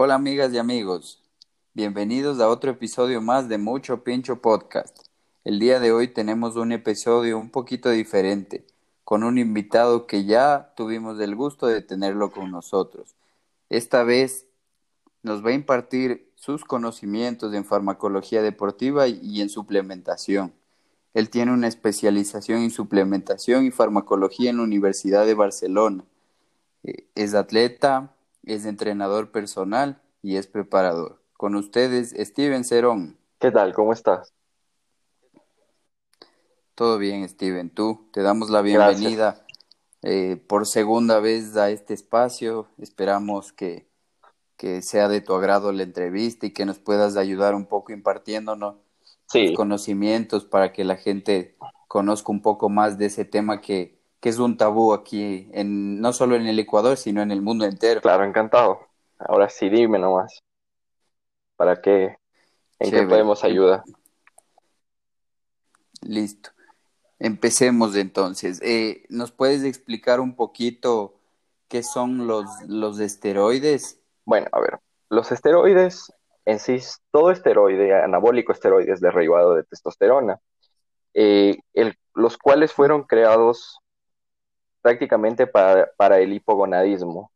Hola amigas y amigos, bienvenidos a otro episodio más de Mucho Pincho Podcast. El día de hoy tenemos un episodio un poquito diferente, con un invitado que ya tuvimos el gusto de tenerlo con nosotros. Esta vez nos va a impartir sus conocimientos en farmacología deportiva y en suplementación. Él tiene una especialización en suplementación y farmacología en la Universidad de Barcelona. Eh, es atleta, es entrenador personal y es preparador. Con ustedes, Steven Cerón. ¿Qué tal? ¿Cómo estás? Todo bien, Steven. Tú, te damos la bienvenida eh, por segunda vez a este espacio. Esperamos que, que, sea de tu agrado la entrevista y que nos puedas ayudar un poco impartiéndonos conocimientos para que la gente conozca un poco más de ese tema que, que es un tabú aquí, en, no solo en el Ecuador, sino en el mundo entero. Claro, encantado. Ahora sí, dime nomás. ¿Para qué? ¿En qué podemos ayudar? Listo. Empecemos entonces. Eh, ¿Nos puedes explicar un poquito qué son los, los esteroides? Bueno, a ver, los esteroides en sí, todo esteroide, anabólico esteroides derivado de testosterona, eh, los cuales fueron creados prácticamente para, el hipogonadismo.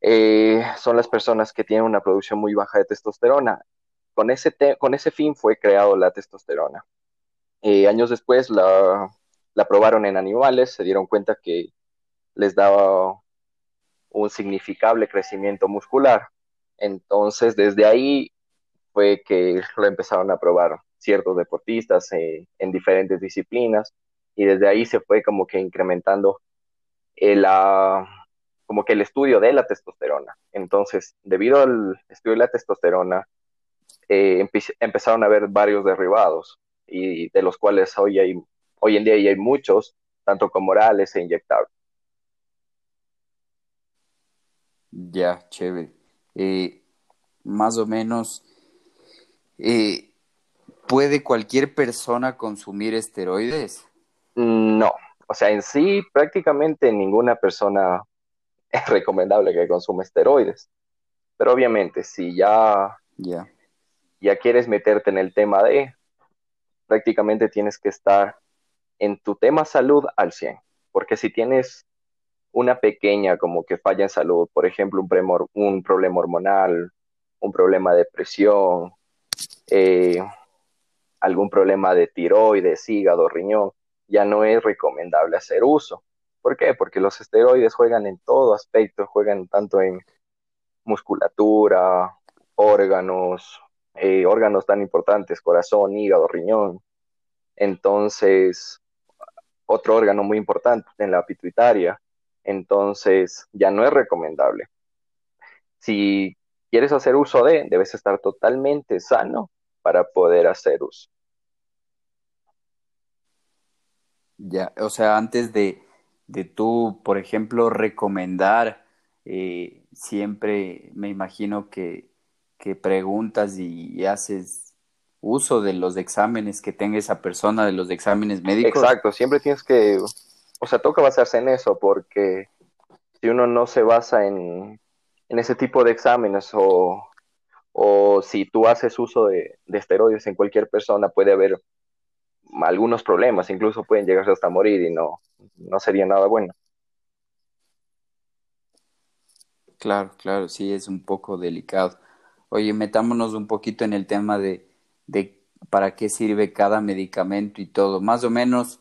Eh, son las personas que tienen una producción muy baja de testosterona. Con ese, con ese fin fue creado la testosterona. Eh, años después la, la probaron en animales, se dieron cuenta que les daba un significable crecimiento muscular. Entonces, desde ahí fue que lo empezaron a probar ciertos deportistas eh, en diferentes disciplinas y desde ahí se fue como que incrementando el, como que el estudio de la testosterona. Entonces, debido al estudio de la testosterona, eh, empezaron a haber varios derivados y de los cuales hoy, hay, hoy en día hay muchos, tanto como orales e inyectables. Ya, chévere. Eh, más o menos, eh, ¿puede cualquier persona consumir esteroides? No, o sea, en sí prácticamente ninguna persona es recomendable que consuma esteroides. Pero obviamente, si ya, ya quieres meterte en el tema de, prácticamente tienes que estar en tu tema salud al 100. Porque si tienes una pequeña como que falla en salud, por ejemplo, un, un problema hormonal, un problema de presión, eh, algún problema de tiroides, hígado, riñón, ya no es recomendable hacer uso. ¿Por qué? Porque los esteroides juegan en todo aspecto, juegan tanto en musculatura, órganos, eh, órganos tan importantes, corazón, hígado, riñón. Entonces, otro órgano muy importante en la pituitaria. Entonces, ya no es recomendable. Si quieres hacer uso de, debes estar totalmente sano para poder hacer uso. Ya, o sea, antes de, de tú, por ejemplo, recomendar, eh, siempre me imagino que, que preguntas y, haces uso de los exámenes que tenga esa persona, de los exámenes médicos. Exacto, siempre tienes que, o sea, toca basarse en eso, porque si uno no se basa en, en ese tipo de exámenes o, o si tú haces uso de, de esteroides en cualquier persona, puede haber algunos problemas, incluso pueden llegarse hasta morir y no, no sería nada bueno. Claro, claro, sí, es un poco delicado. Oye, metámonos un poquito en el tema de, de para qué sirve cada medicamento y todo. Más o menos,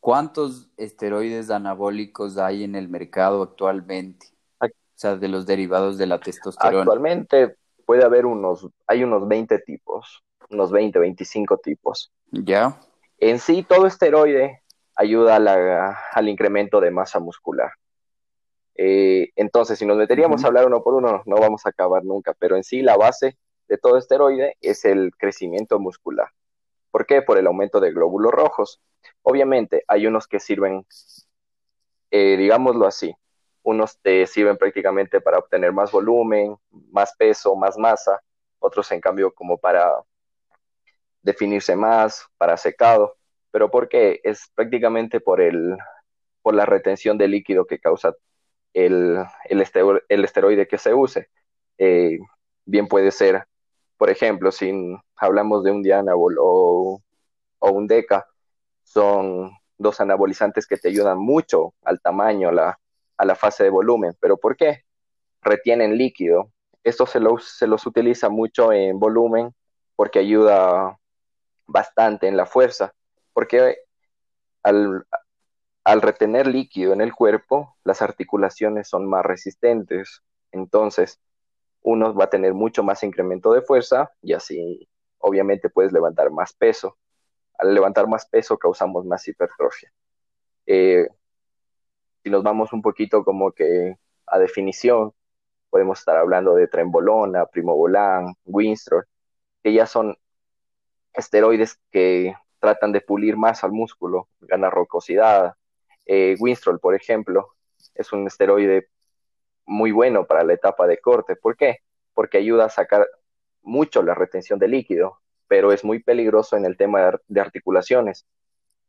¿cuántos esteroides anabólicos hay en el mercado actualmente? O sea, de los derivados de la testosterona. Actualmente puede haber unos, hay unos 20 tipos, unos 20, 25 tipos. Ya. En sí, todo esteroide ayuda al incremento de masa muscular. Eh, entonces, si nos meteríamos a hablar uno por uno, no vamos a acabar nunca, pero en sí la base de todo esteroide es el crecimiento muscular. ¿Por qué? Por el aumento de glóbulos rojos. Obviamente, hay unos que sirven, eh, digámoslo así, unos te sirven prácticamente para obtener más volumen, más peso, más masa, otros en cambio como para definirse más, para secado, pero ¿por qué? Es prácticamente por, el, por la retención de líquido que causa el, el, esteroide que se use. Eh, bien puede ser, por ejemplo, si hablamos de un Dianabol o, o un Deca, son dos anabolizantes que te ayudan mucho al tamaño, a la, a la fase de volumen. ¿Pero por qué? Retienen líquido. Esto se los, se los utiliza mucho en volumen porque ayuda bastante en la fuerza, porque al, retener líquido en el cuerpo, las articulaciones son más resistentes. Entonces, uno va a tener mucho más incremento de fuerza y así obviamente puedes levantar más peso. Al levantar más peso causamos más hipertrofia. Eh, si nos vamos un poquito como que a definición, podemos estar hablando de trembolona, primobolan, winstrol, que ya son esteroides que tratan de pulir más al músculo, ganar rocosidad. Eh, winstrol, por ejemplo, es un esteroide muy bueno para la etapa de corte. ¿Por qué? Porque ayuda a sacar mucho la retención de líquido, pero es muy peligroso en el tema de articulaciones.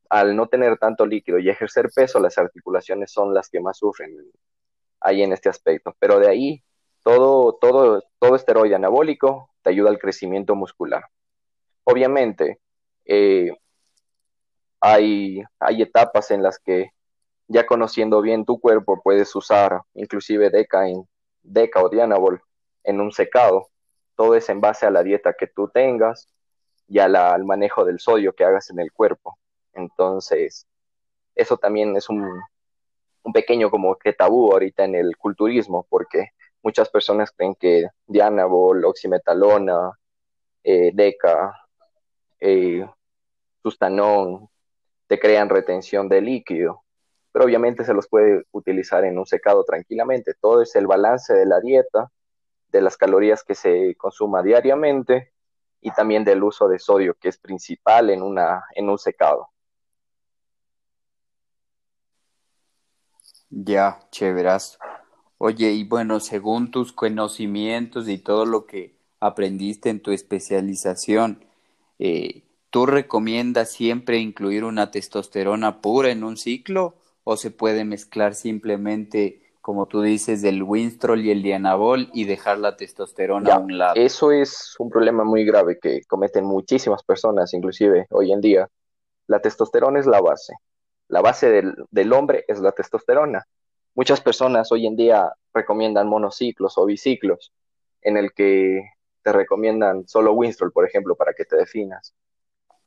Al no tener tanto líquido y ejercer peso, las articulaciones son las que más sufren ahí en este aspecto. Pero de ahí, todo, todo, todo esteroide anabólico te ayuda al crecimiento muscular. Obviamente, eh, hay, hay etapas en las que ya conociendo bien tu cuerpo, puedes usar inclusive Deca, en, o Dianabol en un secado. Todo es en base a la dieta que tú tengas y al manejo del sodio que hagas en el cuerpo. Entonces, eso también es un, un pequeño como que tabú ahorita en el culturismo, porque muchas personas creen que Dianabol, oximetalona, eh, Deca, eh, sustanón, te crean retención de líquido pero obviamente se los puede utilizar en un secado tranquilamente. Todo es el balance de la dieta, de las calorías que se consuma diariamente y también del uso de sodio, que es principal en, una, en un secado. Ya, chéveras. Oye, y bueno, según tus conocimientos y todo lo que aprendiste en tu especialización, eh, ¿tú recomiendas siempre incluir una testosterona pura en un ciclo o se puede mezclar simplemente, como tú dices, el Winstrol y el Dianabol y dejar la testosterona a un lado. Eso es un problema muy grave que cometen muchísimas personas, inclusive hoy en día. La testosterona es la base. La base del, del hombre es la testosterona. Muchas personas hoy en día recomiendan monociclos o biciclos, en el que te recomiendan solo Winstrol, por ejemplo, para que te definas.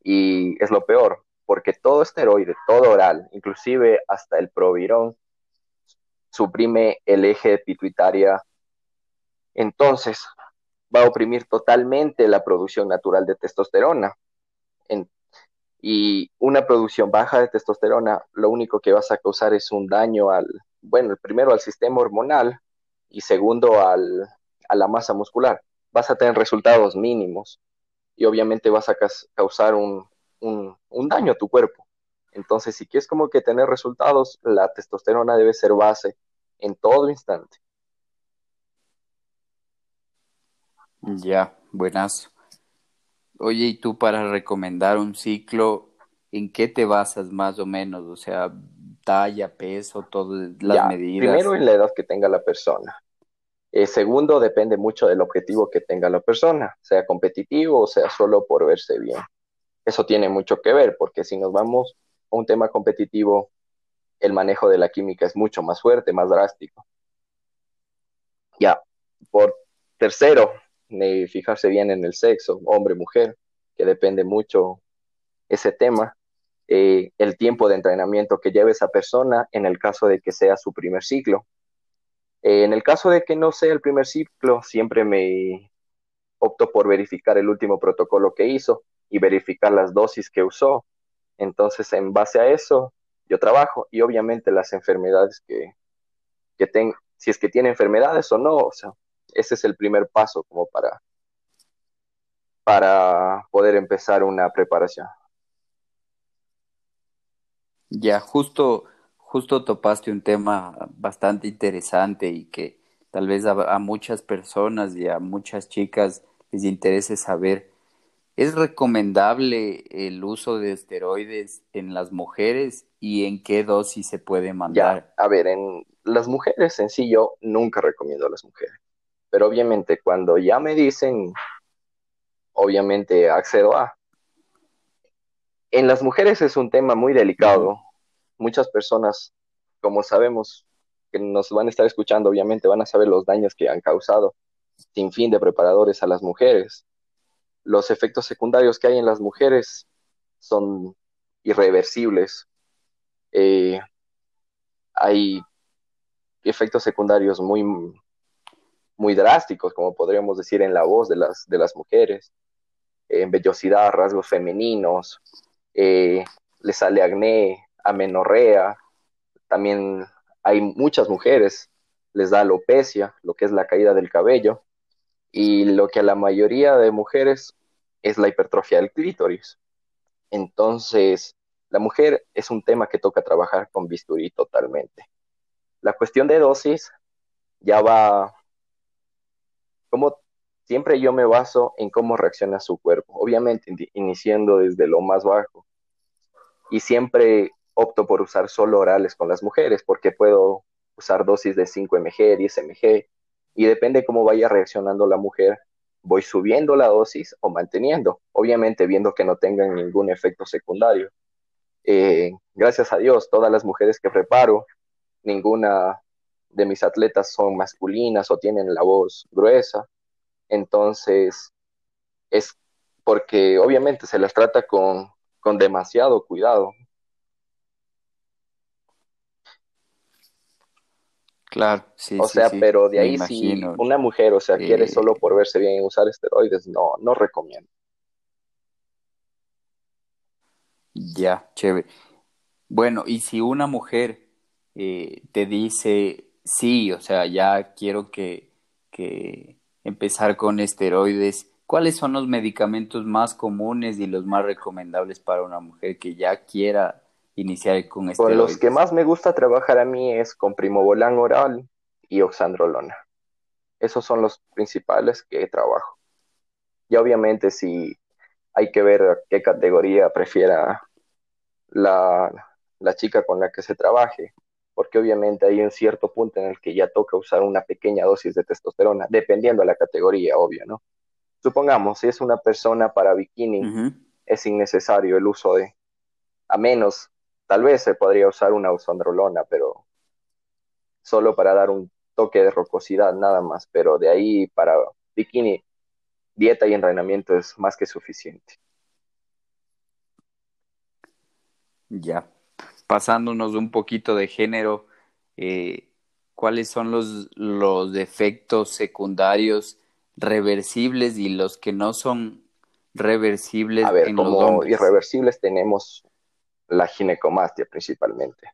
Y es lo peor, porque todo esteroide, todo oral, inclusive hasta el provirón, suprime el eje pituitaria. Entonces, va a oprimir totalmente la producción natural de testosterona. y una producción baja de testosterona, lo único que vas a causar es un daño al, bueno, primero al sistema hormonal y segundo al, a la masa muscular. Vas a tener resultados mínimos y obviamente vas a causar un, un, daño a tu cuerpo. Entonces, si quieres como que tener resultados, la testosterona debe ser base en todo instante. Ya, buenas. Oye, ¿y tú para recomendar un ciclo, en qué te basas más o menos? O sea, talla, peso, todas las medidas. Primero en la edad que tenga la persona. Eh, segundo, depende mucho del objetivo que tenga la persona, sea competitivo o sea solo por verse bien eso tiene mucho que ver, porque si nos vamos a un tema competitivo, el manejo de la química es mucho más fuerte, más drástico. Ya, por tercero, fijarse bien en el sexo, hombre-mujer, que depende mucho ese tema. Eh, el tiempo de entrenamiento que lleve esa persona en el caso de que sea su primer ciclo. Eh, en el caso de que no sea el primer ciclo, siempre me opto por verificar el último protocolo que hizo y verificar las dosis que usó. Entonces, en base a eso, yo trabajo y obviamente las enfermedades que, que ten, si es que tiene enfermedades o no, o sea, ese es el primer paso como para, para poder empezar una preparación. Ya, justo, justo topaste un tema bastante interesante y que tal vez a, muchas personas y a muchas chicas les interese saber. ¿Es recomendable el uso de esteroides en las mujeres y en qué dosis se puede mandar? Ya, a ver, en las mujeres en sí yo nunca recomiendo a las mujeres, pero obviamente cuando ya me dicen, obviamente accedo a. En las mujeres es un tema muy delicado. Muchas personas, como sabemos, que nos van a estar escuchando, obviamente van a saber los daños que han causado sin fin de preparadores a las mujeres. Los efectos secundarios que hay en las mujeres son irreversibles. Eh, hay efectos secundarios muy, muy drásticos, como podríamos decir en la voz de las, de las mujeres, en vellosidad, rasgos femeninos, eh, le sale acné, amenorrea, también hay muchas mujeres, les da alopecia, lo que es la caída del cabello, y lo que a la mayoría de mujeres es la hipertrofia del clítoris. Entonces, la mujer es un tema que toca trabajar con bisturí totalmente. La cuestión de dosis ya va, como siempre yo me baso en cómo reacciona su cuerpo, obviamente iniciando desde lo más bajo. Y siempre opto por usar solo orales con las mujeres porque puedo usar dosis de 5 mg, 10 mg y depende cómo vaya reaccionando la mujer, voy subiendo la dosis o manteniendo, obviamente viendo que no tengan ningún efecto secundario. Eh, gracias a Dios, todas las mujeres que preparo, ninguna de mis atletas son masculinas o tienen la voz gruesa, entonces es porque obviamente se las trata con, con demasiado cuidado. Claro, sí. O sea, pero de ahí si una mujer, o sea, quiere solo por verse bien y usar esteroides, no, no recomiendo. Ya, chévere. Bueno, y si una mujer eh, te dice, sí, o sea, ya quiero que, que empezar con esteroides, ¿cuáles son los medicamentos más comunes y los más recomendables para una mujer que ya quiera iniciar con esteroides? Con los que más me gusta trabajar a mí es con primobolan oral y oxandrolona. Esos son los principales que trabajo. Y obviamente si hay que ver qué categoría prefiera la, la chica con la que se trabaje, porque obviamente hay un cierto punto en el que ya toca usar una pequeña dosis de testosterona, dependiendo de la categoría, obvio, ¿no? Supongamos, si es una persona para bikini, es innecesario el uso de, a menos Tal vez se podría usar una usandrolona, pero solo para dar un toque de rocosidad nada más, pero de ahí para bikini, dieta y entrenamiento es más que suficiente. Ya, pasándonos un poquito de género, eh, ¿cuáles son los, los efectos secundarios reversibles y los que no son reversibles? A ver, como irreversibles tenemos la ginecomastia principalmente.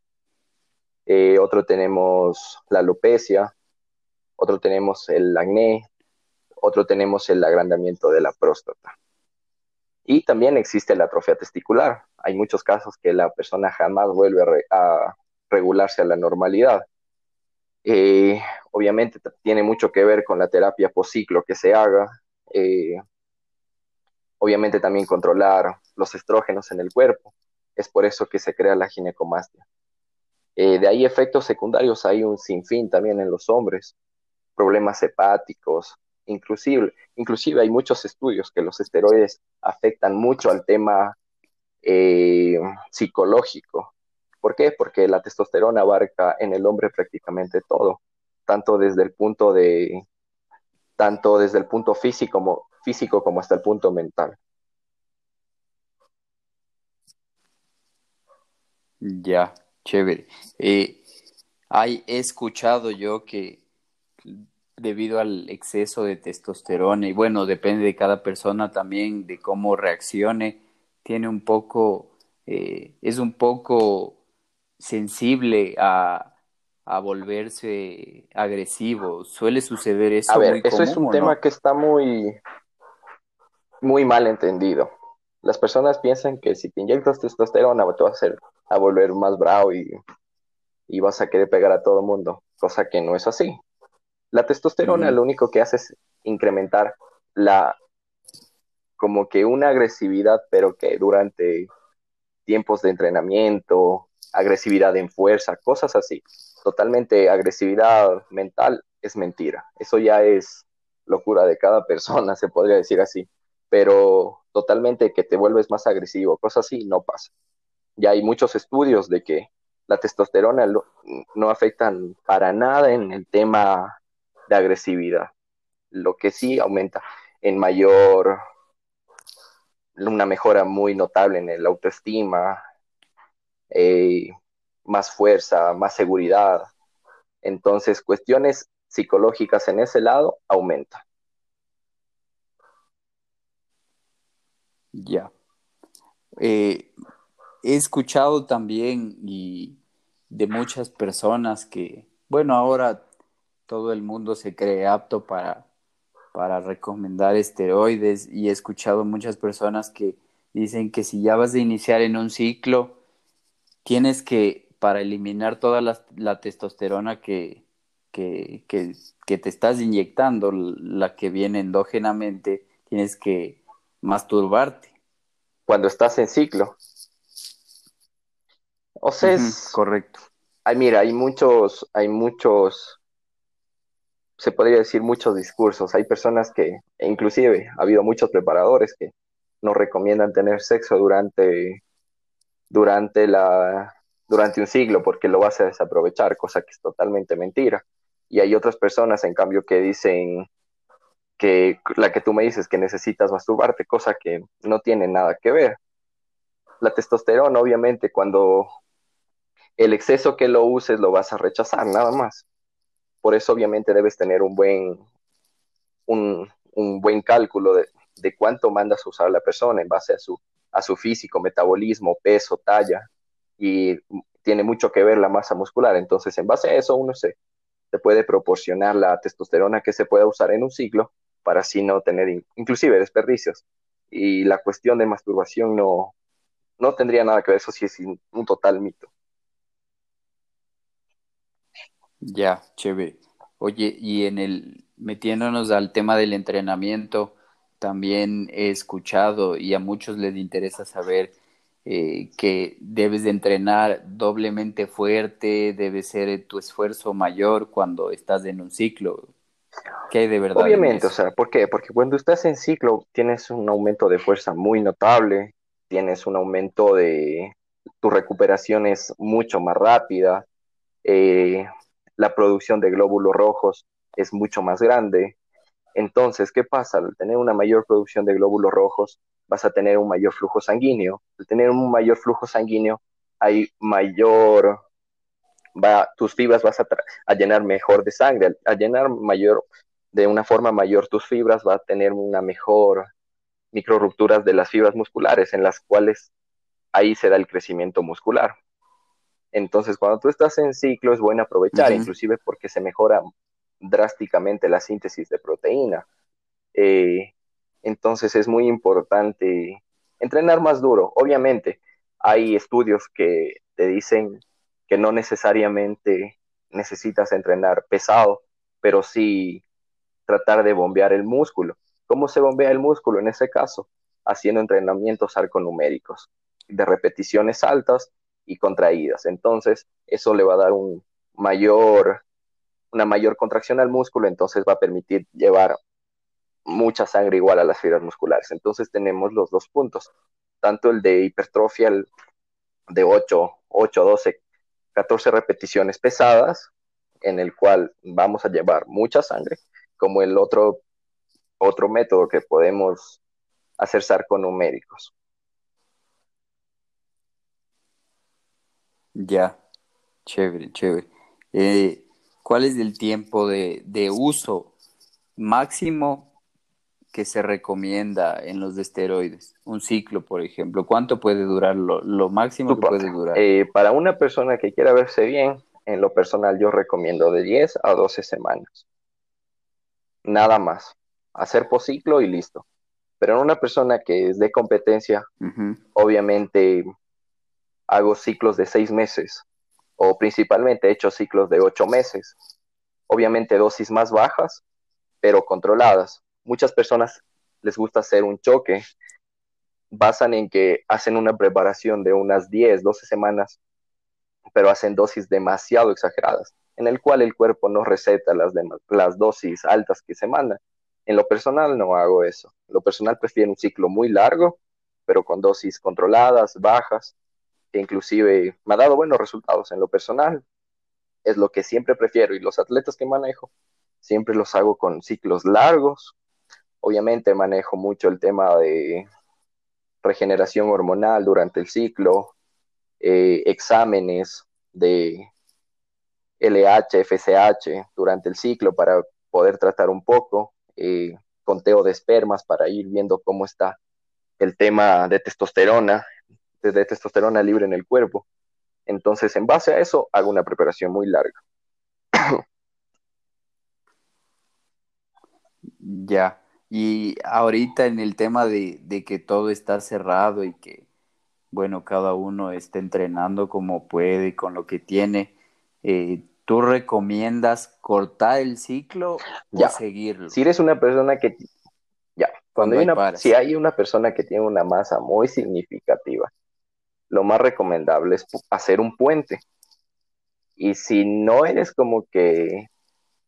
Eh, otro tenemos la alopecia, otro tenemos el acné, otro tenemos el agrandamiento de la próstata. Y también existe la atrofia testicular. Hay muchos casos que la persona jamás vuelve a, regularse a la normalidad. Eh, obviamente tiene mucho que ver con la terapia post-ciclo que se haga. Eh, obviamente también controlar los estrógenos en el cuerpo es por eso que se crea la ginecomastia. Eh, de ahí efectos secundarios hay un sinfín también en los hombres, problemas hepáticos, inclusive, inclusive hay muchos estudios que los esteroides afectan mucho al tema eh, psicológico. ¿Por qué? Porque la testosterona abarca en el hombre prácticamente todo, tanto desde el punto de tanto desde el punto físico como, físico como hasta el punto mental. Ya, chévere. Eh, hay, he escuchado yo que debido al exceso de testosterona, y bueno, depende de cada persona también, de cómo reaccione, tiene un poco, eh, es un poco sensible a, a volverse agresivo. ¿Suele suceder eso? A ver, muy eso es un ¿o tema no? que está muy, muy mal entendido. Las personas piensan que si te inyectas testosterona te vas a hacer a volver más bravo y, y vas a querer pegar a todo el mundo, cosa que no es así. La testosterona lo único que hace es incrementar la, como que una agresividad, pero que durante tiempos de entrenamiento, agresividad en fuerza, cosas así. Totalmente agresividad mental es mentira. Eso ya es locura de cada persona, se podría decir así. Pero totalmente que te vuelves más agresivo, cosas así, no pasa. Ya hay muchos estudios de que la testosterona no afectan para nada en el tema de agresividad. Lo que sí aumenta en mayor, una mejora muy notable en el autoestima, eh, más fuerza, más seguridad. Entonces, cuestiones psicológicas en ese lado aumentan. Ya. Eh, he escuchado también y de muchas personas que, bueno, ahora todo el mundo se cree apto para, para recomendar esteroides y he escuchado muchas personas que dicen que si ya vas a iniciar en un ciclo, tienes que, para eliminar toda la, la testosterona que, que, que, que te estás inyectando, la que viene endógenamente, tienes que masturbarte. Cuando estás en ciclo, o sea, es, correcto. ay, mira, hay muchos, hay muchos, se podría decir muchos discursos. Hay personas que, e inclusive, ha habido muchos preparadores que nos recomiendan tener sexo durante, durante la, durante un siglo porque lo vas a desaprovechar, cosa que es totalmente mentira. Y hay otras personas, en cambio, que dicen que la que tú me dices que necesitas masturbarte, cosa que no tiene nada que ver. La testosterona, obviamente, cuando el exceso que lo uses lo vas a rechazar, nada más. Por eso, obviamente, debes tener un buen, un, un buen cálculo de, de, cuánto mandas a usar la persona en base a su, a su físico, metabolismo, peso, talla, y tiene mucho que ver la masa muscular. Entonces, en base a eso, uno se, se puede proporcionar la testosterona que se pueda usar en un ciclo para así no tener inclusive desperdicios. Y la cuestión de masturbación no, no tendría nada que ver, eso sí es un total mito. Ya, chévere. Oye, y en el, metiéndonos al tema del entrenamiento, también he escuchado y a muchos les interesa saber eh, que debes de entrenar doblemente fuerte, debe ser tu esfuerzo mayor cuando estás en un ciclo. ¿Qué hay de verdad en Obviamente, o sea, ¿por qué? Porque cuando estás en ciclo tienes un aumento de fuerza muy notable, tienes un aumento de tu recuperación es mucho más rápida, eh, la producción de glóbulos rojos es mucho más grande. Entonces, ¿qué pasa? Al tener una mayor producción de glóbulos rojos, vas a tener un mayor flujo sanguíneo. Al tener un mayor flujo sanguíneo, hay mayor, va, tus fibras vas a, a llenar mejor de sangre. Al, llenar mayor, de una forma mayor tus fibras, va a tener una mejor micro rupturas de las fibras musculares, en las cuales ahí se da el crecimiento muscular. Entonces, cuando tú estás en ciclo, es bueno aprovechar, uh -huh. inclusive porque se mejora drásticamente la síntesis de proteína. Eh, entonces, es muy importante entrenar más duro. Obviamente, hay estudios que te dicen que no necesariamente necesitas entrenar pesado, pero sí tratar de bombear el músculo. ¿Cómo se bombea el músculo en ese caso? Haciendo entrenamientos arconuméricos de repeticiones altas y contraídas. Entonces, eso le va a dar un mayor, una mayor contracción al músculo, entonces va a permitir llevar mucha sangre igual a las fibras musculares. Entonces tenemos los dos puntos, tanto el de hipertrofia de 8, 8, 12, 14 repeticiones pesadas, en el cual vamos a llevar mucha sangre, como el otro, otro método que podemos hacer sarconuméricos. Ya, chévere, chévere. Eh, ¿Cuál es el tiempo de, de, uso máximo que se recomienda en los esteroides? Un ciclo, por ejemplo. ¿Cuánto puede durar lo, lo máximo que puede durar? Eh, para una persona que quiera verse bien, en lo personal yo recomiendo de 10 a 12 semanas. Nada más. Hacer por ciclo y listo. Pero en una persona que es de competencia, obviamente hago ciclos de 6 meses o principalmente he hecho ciclos de 8 meses. Obviamente dosis más bajas, pero controladas. Muchas personas les gusta hacer un choque. Basan en que hacen una preparación de unas 10, 12 semanas pero hacen dosis demasiado exageradas, en el cual el cuerpo no receta las, las dosis altas que se mandan. En lo personal no hago eso. Lo personal prefiero un ciclo muy largo, pero con dosis controladas, bajas, que inclusive me ha dado buenos resultados. En lo personal es lo que siempre prefiero y los atletas que manejo siempre los hago con ciclos largos. Obviamente manejo mucho el tema de regeneración hormonal durante el ciclo, eh, exámenes de LH, FSH durante el ciclo para poder tratar un poco, eh, conteo de espermas para ir viendo cómo está el tema de testosterona, de testosterona libre en el cuerpo. Entonces, en base a eso, hago una preparación muy larga. Ya, y ahorita en el tema de, de que todo está cerrado y que bueno, cada uno está entrenando como puede, con lo que tiene. Eh, ¿Tú recomiendas cortar el ciclo o seguirlo? Si eres una persona que, ya, cuando, hay una, si hay una persona que tiene una masa muy significativa, lo más recomendable es hacer un puente. Y si no eres como que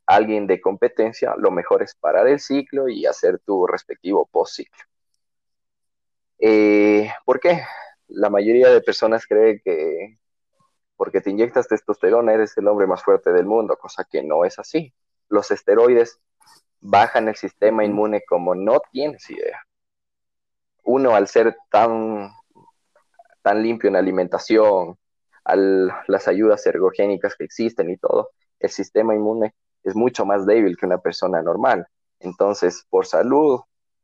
alguien de competencia, lo mejor es parar el ciclo y hacer tu respectivo post ciclo. Eh, ¿Por qué? la mayoría de personas cree que porque te inyectas testosterona eres el hombre más fuerte del mundo, cosa que no es así. Los esteroides bajan el sistema inmune como no tienes idea. Uno, al ser tan, tan limpio en alimentación, las ayudas ergogénicas que existen y todo, el sistema inmune es mucho más débil que una persona normal. Entonces, por salud,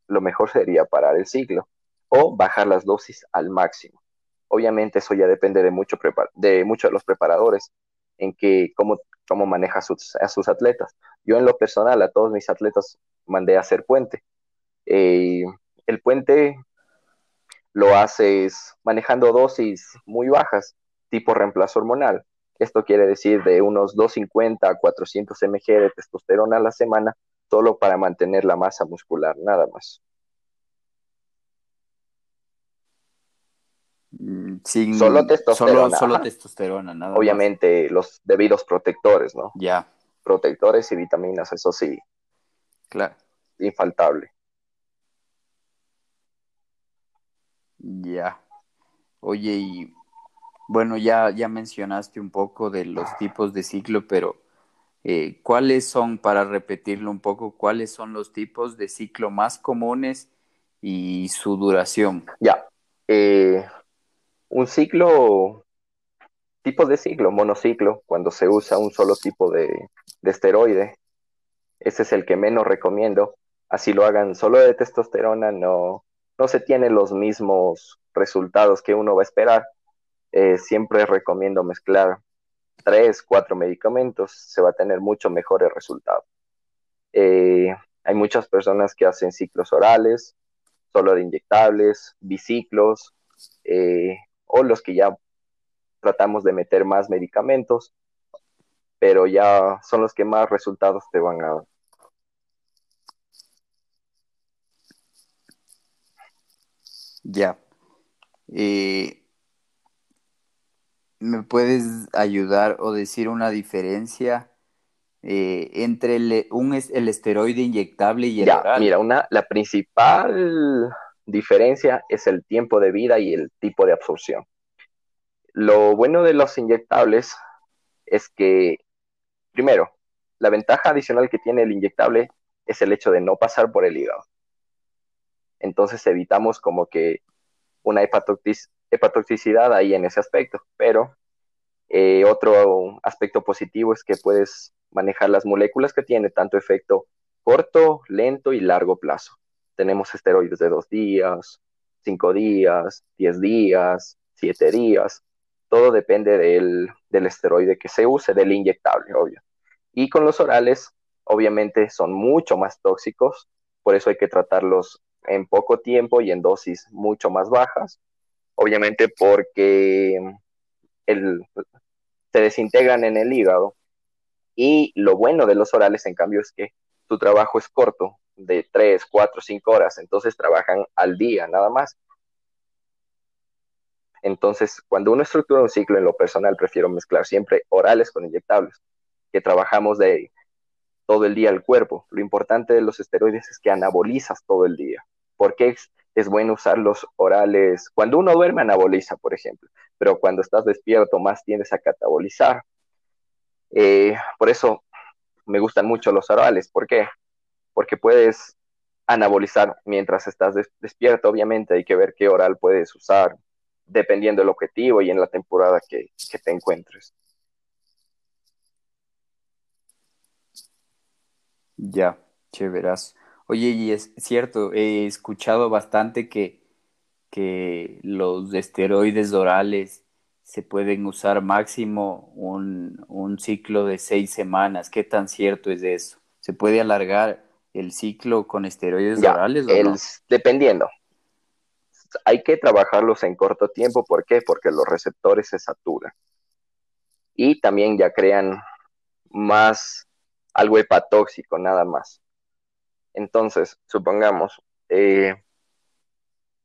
lo mejor sería parar el ciclo o bajar las dosis al máximo. Obviamente eso ya depende de mucho de muchos de los preparadores en que cómo, cómo maneja a sus atletas. Yo en lo personal a todos mis atletas mandé hacer puente. Eh, el puente lo haces manejando dosis muy bajas, tipo reemplazo hormonal. Esto quiere decir de unos 250 a 400 mg de testosterona a la semana, solo para mantener la masa muscular, nada más. Mm, solo testosterona. Solo, testosterona, nada Obviamente los debidos protectores, ¿no? Ya. Protectores y vitaminas, eso sí. Claro. Infaltable. Ya. Oye, y bueno, ya, ya mencionaste un poco de los tipos de ciclo, pero eh, ¿cuáles son, para repetirlo un poco, cuáles son los tipos de ciclo más comunes y su duración? Ya. Eh, un ciclo, tipo de ciclo, monociclo, cuando se usa un solo tipo de, esteroide. Ese es el que menos recomiendo. Así lo hagan solo de testosterona, no, no se tienen los mismos resultados que uno va a esperar. Eh, siempre recomiendo mezclar tres, cuatro medicamentos, se va a tener mucho mejores resultados. Eh, hay muchas personas que hacen ciclos orales, solo de inyectables, biciclos, eh, o los que ya tratamos de meter más medicamentos, pero ya son los que más resultados te van a Ya. Eh, ¿Me puedes ayudar o decir una diferencia eh, entre el, un, el esteroide inyectable y el ya, Mira, una, la principal diferencia es el tiempo de vida y el tipo de absorción. Lo bueno de los inyectables es que, primero, la ventaja adicional que tiene el inyectable es el hecho de no pasar por el hígado. Entonces evitamos como que una hepatotoxicidad ahí en ese aspecto. Pero eh, otro aspecto positivo es que puedes manejar las moléculas que tiene tanto efecto corto, lento y largo plazo tenemos esteroides de dos días, cinco días, diez días, siete días. todo depende del, del esteroide que se use, del inyectable, obvio. Y con los orales, obviamente, son mucho más tóxicos, por eso hay que tratarlos en poco tiempo y en dosis mucho más bajas, obviamente porque el, se desintegran en el hígado. Y lo bueno de los orales, en cambio, es que tu trabajo es corto, de 3, 4, 5 horas, entonces trabajan al día nada más. Entonces, cuando uno estructura un ciclo en lo personal, prefiero mezclar siempre orales con inyectables, que trabajamos de todo el día el cuerpo. Lo importante de los esteroides es que anabolizas todo el día. Porque es, es bueno usar los orales? Cuando uno duerme, anaboliza, por ejemplo, pero cuando estás despierto, más tiendes a catabolizar. Eh, por eso me gustan mucho los orales. ¿Por qué? Porque puedes anabolizar mientras estás despierto. Obviamente hay que ver qué oral puedes usar, dependiendo del objetivo y en la temporada que, que te encuentres. Ya, chéveras. Oye, y es cierto, he escuchado bastante que, que los esteroides orales se pueden usar máximo un, un ciclo de seis semanas. ¿Qué tan cierto es eso? ¿Se puede alargar el ciclo con esteroides orales o no? Dependiendo. Hay que trabajarlos en corto tiempo. ¿Por qué? Porque los receptores se saturan. Y también ya crean más algo hepatóxico, nada más. Entonces, supongamos, eh,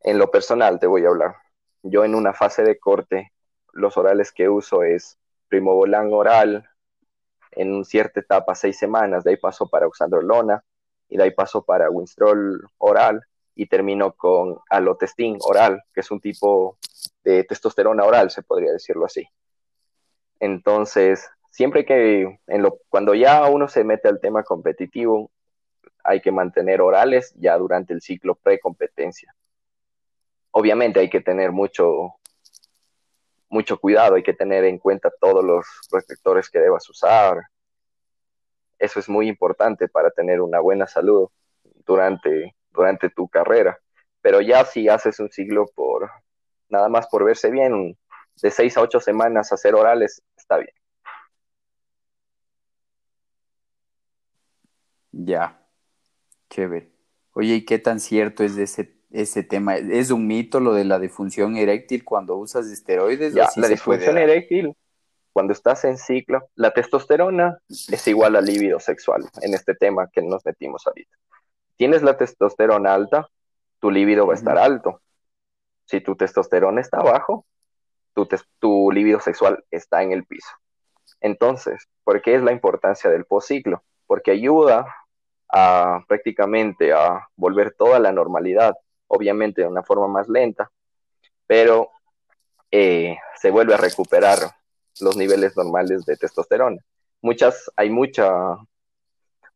en lo personal te voy a hablar. Yo en una fase de corte, los orales que uso es primobolan oral, en cierta etapa seis semanas, de ahí paso para oxandrolona, y de ahí paso para winstrol oral, y termino con alotestin oral, que es un tipo de testosterona oral, se podría decirlo así. Entonces, siempre que, cuando ya uno se mete al tema competitivo, hay que mantener orales ya durante el ciclo pre-competencia. Obviamente hay que tener mucho, mucho cuidado, hay que tener en cuenta todos los protectores que debas usar. Eso es muy importante para tener una buena salud durante, durante tu carrera. Pero ya si haces un ciclo por nada más por verse bien, de seis a ocho semanas hacer orales, está bien. Ya, chévere. Oye, ¿y qué tan cierto es ese, ese tema? ¿Es un mito lo de la disfunción eréctil cuando usas esteroides? Ya, la disfunción eréctil, cuando estás en ciclo, la testosterona es igual al líbido sexual en este tema que nos metimos ahorita. Tienes la testosterona alta, tu líbido va a estar alto. Si tu testosterona está bajo, tu, tu líbido sexual está en el piso. Entonces, ¿por qué es la importancia del postciclo? Porque ayuda a prácticamente a volver toda la normalidad, obviamente de una forma más lenta, pero eh, se vuelve a recuperar los niveles normales de testosterona. Muchas, hay mucha,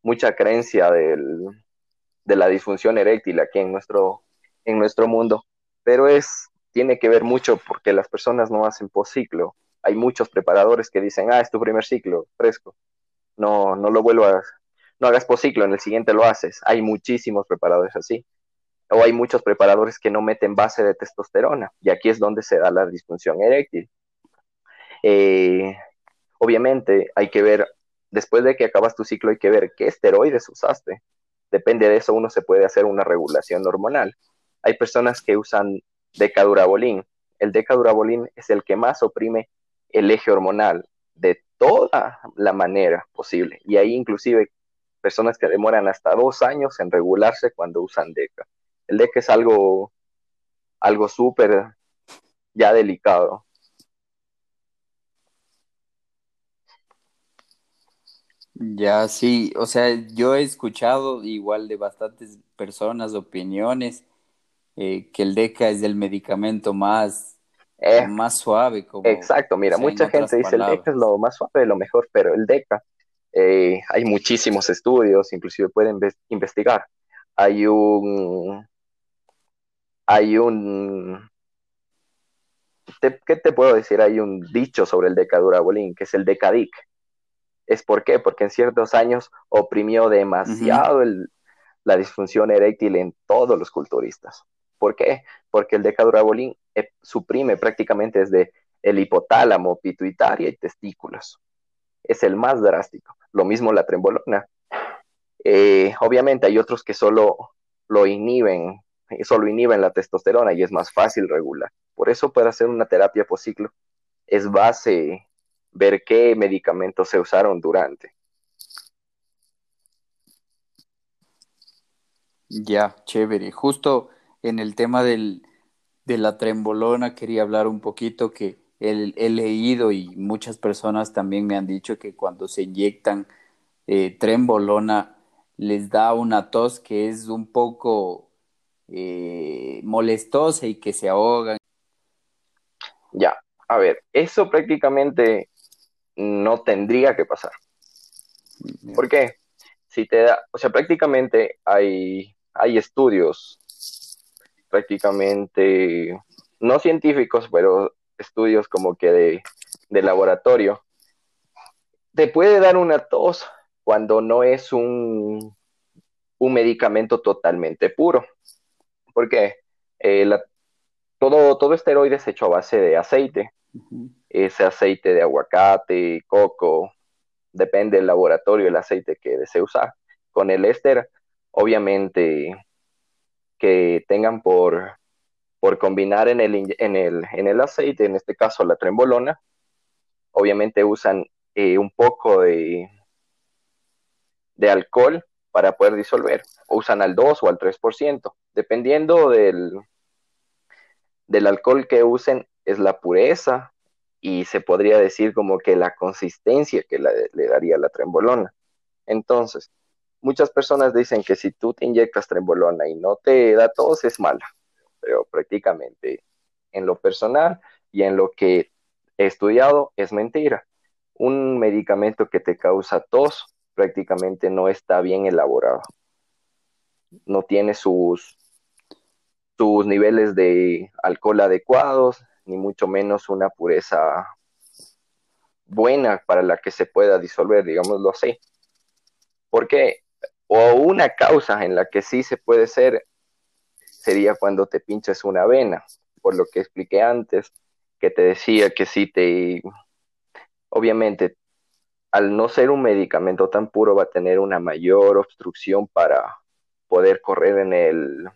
mucha creencia de la disfunción eréctil aquí en nuestro, en nuestro mundo, pero es, tiene que ver mucho porque las personas no hacen post-ciclo. Hay muchos preparadores que dicen, ah, es tu primer ciclo, fresco. No, no lo vuelvo a, no hagas ciclo, en el siguiente lo haces. Hay muchísimos preparadores así. O hay muchos preparadores que no meten base de testosterona, y aquí es donde se da la disfunción eréctil. Eh, obviamente hay que ver, después de que acabas tu ciclo, hay que ver qué esteroides usaste. Depende de eso, uno se puede hacer una regulación hormonal. Hay personas que usan decadurabolín. El decadurabolín es el que más oprime el eje hormonal de toda la manera posible. Y ahí inclusive personas que demoran hasta dos años en regularse cuando usan DECA. El DECA es algo, algo súper ya delicado. Ya, sí, o sea, yo he escuchado igual de bastantes personas opiniones eh, que el DECA es el medicamento más, eh, más suave. Como, exacto, mira, mucha gente dice el DECA es lo más suave, lo mejor, pero el DECA eh, hay muchísimos estudios, inclusive pueden investigar. Hay un, hay un, ¿qué te puedo decir? Hay un dicho sobre el decadurabolín, que es el decadic. ¿Es por qué? Porque en ciertos años oprimió demasiado la disfunción eréctil en todos los culturistas. ¿Por qué? Porque el decadurabolín eh, suprime prácticamente desde el hipotálamo, pituitaria y testículos. Es el más drástico. Lo mismo la trembolona. Eh, obviamente hay otros que solo lo inhiben, solo inhiben la testosterona y es más fácil regular. Por eso para hacer una terapia ciclo es base ver qué medicamentos se usaron durante. Ya, chévere. Justo en el tema del, de la trembolona quería hablar un poquito que he, leído y muchas personas también me han dicho que cuando se inyectan eh, trembolona les da una tos que es un poco eh, molestosa y que se ahogan. Ya, a ver, eso prácticamente no tendría que pasar. ¿Por qué? Si te da, o sea, prácticamente hay, hay estudios prácticamente no científicos, pero estudios como que de, de laboratorio. Te puede dar una tos cuando no es un, un medicamento totalmente puro. Porque eh, todo, todo esteroide es hecho a base de aceite. Ese aceite de aguacate, coco, depende del laboratorio, el aceite que desee usar. Con el éster, obviamente que tengan por, por combinar en el, en, el, en el aceite, en este caso la trembolona, obviamente usan eh, un poco de, de alcohol para poder disolver. Usan al 2 o al 3%, dependiendo del, del alcohol que usen, es la pureza y se podría decir como que la consistencia que le daría la trembolona. Entonces, muchas personas dicen que si tú te inyectas trembolona y no te da tos es mala, pero prácticamente en lo personal y en lo que he estudiado es mentira. Un medicamento que te causa tos prácticamente no está bien elaborado. No tiene sus, sus niveles de alcohol adecuados, ni mucho menos una pureza buena para la que se pueda disolver, digámoslo así. Porque, o una causa en la que sí se puede ser, sería cuando te pinches una vena, por lo que expliqué antes, que te decía que si te, obviamente al no ser un medicamento tan puro, va a tener una mayor obstrucción para poder correr en el,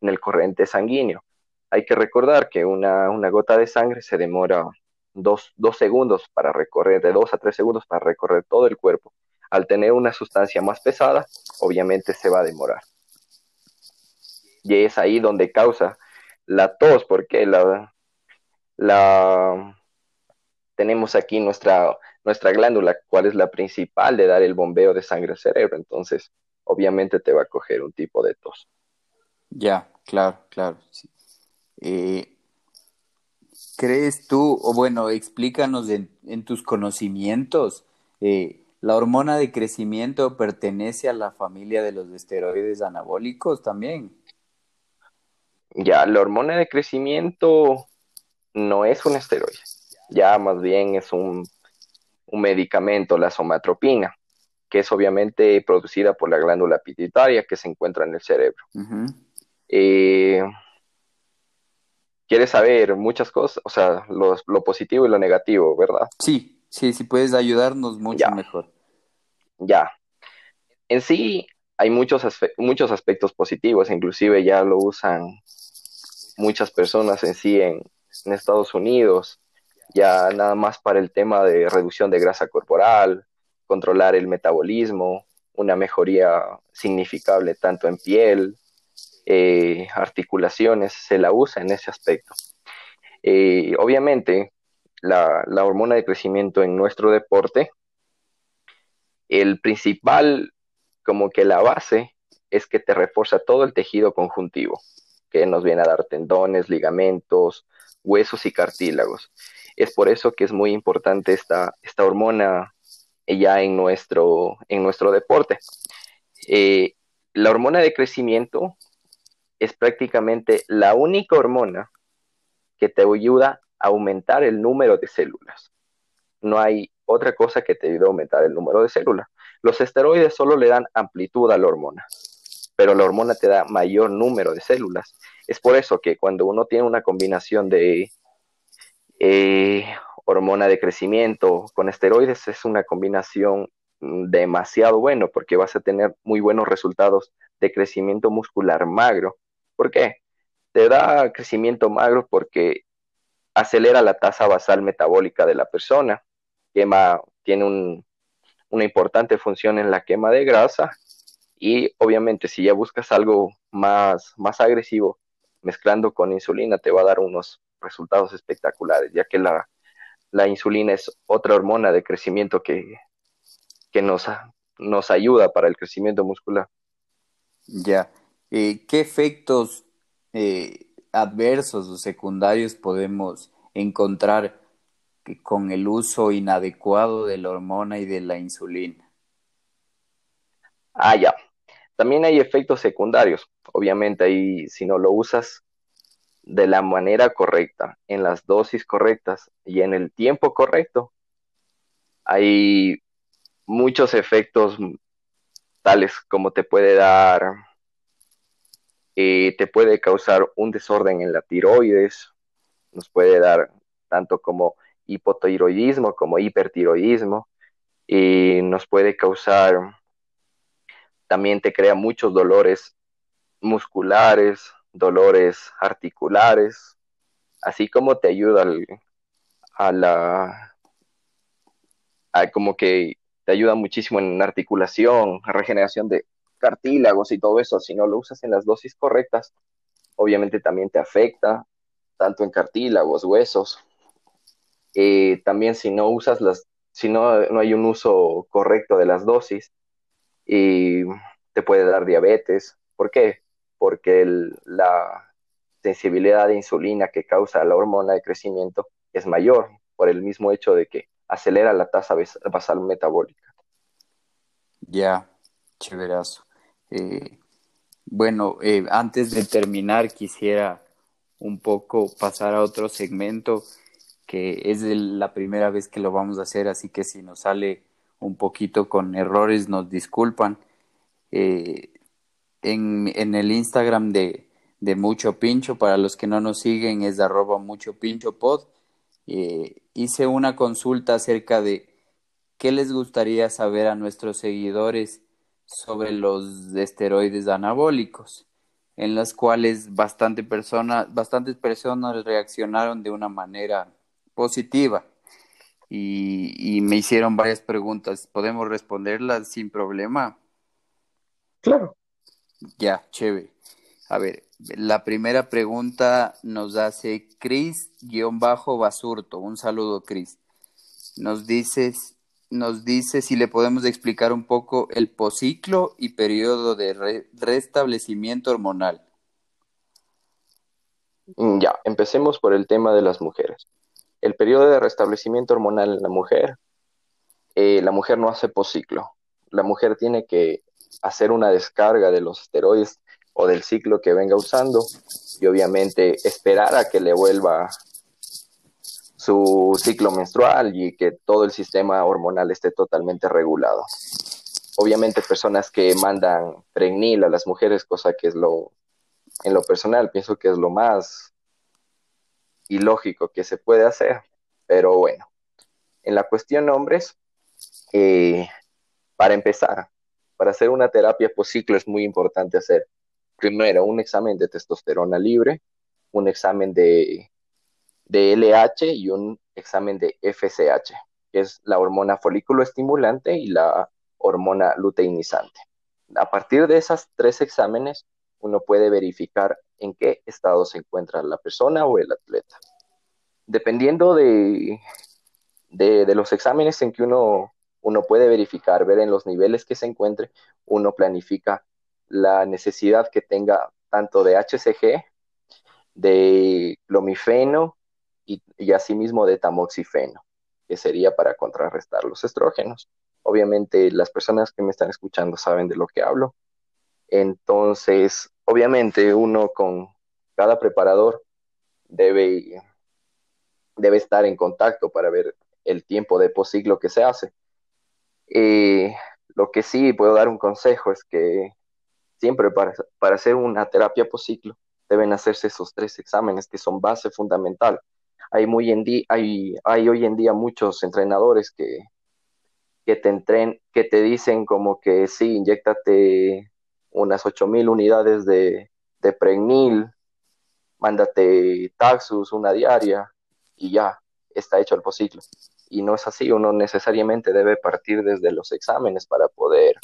en el corriente sanguíneo. Hay que recordar que una, gota de sangre se demora dos, segundos para recorrer, de dos a tres segundos para recorrer todo el cuerpo. Al tener una sustancia más pesada, obviamente se va a demorar. Y es ahí donde causa la tos, porque la, la tenemos aquí nuestra nuestra glándula, cuál es la principal de dar el bombeo de sangre al cerebro. Entonces, obviamente te va a coger un tipo de tos. Ya, claro, claro. Eh, ¿Crees tú, o bueno, explícanos en, tus conocimientos, eh, la hormona de crecimiento pertenece a la familia de los esteroides anabólicos también? Ya, la hormona de crecimiento no es un esteroide, ya más bien es un un medicamento, la somatropina, que es obviamente producida por la glándula pituitaria que se encuentra en el cerebro. Eh, quieres saber muchas cosas, o sea, lo positivo y lo negativo, ¿verdad? Sí, sí, si puedes ayudarnos mucho mejor. Ya. En sí hay muchos, muchos aspectos positivos, inclusive ya lo usan muchas personas en sí en Estados Unidos ya nada más para el tema de reducción de grasa corporal, controlar el metabolismo, una mejoría significable tanto en piel, eh, articulaciones, se la usa en ese aspecto. Eh, obviamente, la, la, hormona de crecimiento en nuestro deporte, el principal, como que la base, es que te refuerza todo el tejido conjuntivo, que nos viene a dar tendones, ligamentos, huesos y cartílagos. Es por eso que es muy importante esta, esta hormona ya en nuestro, en nuestro deporte. Eh, la hormona de crecimiento es prácticamente la única hormona que te ayuda a aumentar el número de células. No hay otra cosa que te ayude a aumentar el número de células. Los esteroides solo le dan amplitud a la hormona, pero la hormona te da mayor número de células. Es por eso que cuando uno tiene una combinación de eh, hormona de crecimiento con esteroides es una combinación demasiado bueno porque vas a tener muy buenos resultados de crecimiento muscular magro. ¿Por qué? Te da crecimiento magro porque acelera la tasa basal metabólica de la persona, quema, tiene una importante función en la quema de grasa y obviamente si ya buscas algo más, más agresivo, mezclando con insulina, te va a dar unos resultados espectaculares, ya que la, la insulina es otra hormona de crecimiento que, que nos, nos ayuda para el crecimiento muscular. Ya. Eh, ¿Qué efectos eh, adversos o secundarios podemos encontrar con el uso inadecuado de la hormona y de la insulina? Ah, ya. También hay efectos secundarios. Obviamente ahí si no lo usas de la manera correcta, en las dosis correctas y en el tiempo correcto, hay muchos efectos tales como te puede dar, eh, te puede causar un desorden en la tiroides, nos puede dar tanto como hipotiroidismo como hipertiroidismo, y nos puede causar, también te crea muchos dolores musculares, dolores articulares, así como te ayuda a la, a como que te ayuda muchísimo en articulación, regeneración de cartílagos y todo eso. Si no lo usas en las dosis correctas, obviamente también te afecta, tanto en cartílagos, huesos. Eh, también si no usas las, si no, no hay un uso correcto de las dosis, y te puede dar diabetes. ¿Por qué? Porque la sensibilidad de insulina que causa la hormona de crecimiento es mayor por el mismo hecho de que acelera la tasa basal metabólica. Ya, chéverazo. Eh, bueno, eh, antes de terminar, quisiera un poco pasar a otro segmento que es la primera vez que lo vamos a hacer, así que si nos sale un poquito con errores, nos disculpan. Eh, en, en, el Instagram de, de, Mucho Pincho, para los que no nos siguen, es arroba mucho pincho pod. Eh, hice una consulta acerca de qué les gustaría saber a nuestros seguidores sobre los esteroides anabólicos, en las cuales bastante bastantes personas reaccionaron de una manera positiva y, y me hicieron varias preguntas. ¿Podemos responderlas sin problema? Claro. Ya, chévere. A ver, la primera pregunta nos hace Cris-Basurto. Un saludo, Cris. Nos dices, nos dice si le podemos explicar un poco el posiclo y periodo de restablecimiento hormonal. Ya, empecemos por el tema de las mujeres. El periodo de restablecimiento hormonal en la mujer, eh, la mujer no hace posiclo. La mujer tiene que hacer una descarga de los esteroides o del ciclo que venga usando y obviamente esperar a que le vuelva su ciclo menstrual y que todo el sistema hormonal esté totalmente regulado. Obviamente personas que mandan pregnil a las mujeres, cosa que es lo, en lo personal, pienso que es lo más ilógico que se puede hacer, pero bueno, en la cuestión hombres, eh, para empezar, para hacer una terapia ciclo es muy importante hacer primero un examen de testosterona libre, un examen de, de LH y un examen de FSH, que es la hormona folículo estimulante y la hormona luteinizante. A partir de esos tres exámenes, uno puede verificar en qué estado se encuentra la persona o el atleta. Dependiendo de, de, los exámenes en que uno, uno puede verificar, ver en los niveles que se encuentre, uno planifica la necesidad que tenga tanto de HCG, de clomifeno y, y asimismo de tamoxifeno, que sería para contrarrestar los estrógenos. Obviamente las personas que me están escuchando saben de lo que hablo. Entonces, obviamente uno con cada preparador debe, debe estar en contacto para ver el tiempo de posiglo que se hace. Eh, lo que sí puedo dar un consejo es que siempre para, hacer una terapia ciclo deben hacerse esos tres exámenes que son base fundamental. hay, muy en hay, hay hoy en día muchos entrenadores que, que te entren, que te dicen como que sí, inyectate unas 8000 unidades de, de pregnil, mándate taxus una diaria y ya está hecho el pociclo. Y no es así, uno necesariamente debe partir desde los exámenes para poder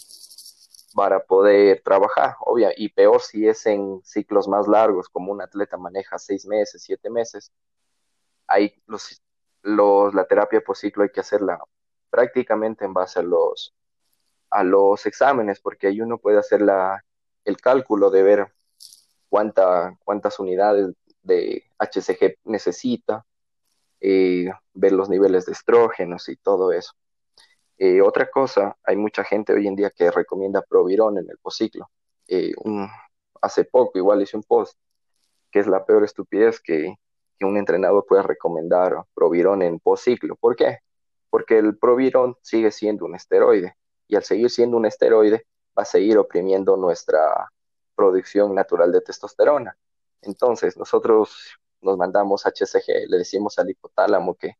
para poder trabajar, obvia, y peor si es en ciclos más largos, como un atleta maneja seis meses, siete meses, hay los, los, la terapia por ciclo hay que hacerla prácticamente en base a los, a los exámenes, porque ahí uno puede hacer la, el cálculo de ver cuánta, cuántas unidades de HCG necesita, eh, ver los niveles de estrógenos y todo eso. Eh, otra cosa, hay mucha gente hoy en día que recomienda Proviron en el posciclo. Eh, hace poco igual hice un post que es la peor estupidez que, que un entrenador pueda recomendar Proviron en posciclo. ¿Por qué? Porque el Proviron sigue siendo un esteroide y al seguir siendo un esteroide va a seguir oprimiendo nuestra producción natural de testosterona. Entonces, nosotros nos mandamos HCG, le decimos al hipotálamo que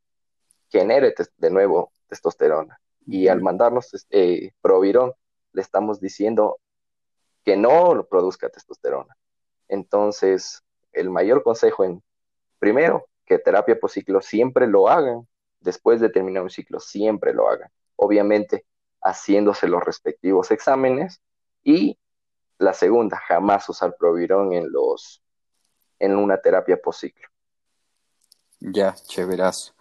genere de nuevo testosterona y al mandarnos eh, Proviron, le estamos diciendo que no lo produzca testosterona. Entonces, el mayor consejo en, primero, que terapia por ciclo siempre lo hagan, después de terminar un ciclo, siempre lo hagan. Obviamente, haciéndose los respectivos exámenes. Y la segunda, jamás usar Proviron en los en una terapia por ciclo. Ya, chéverazo.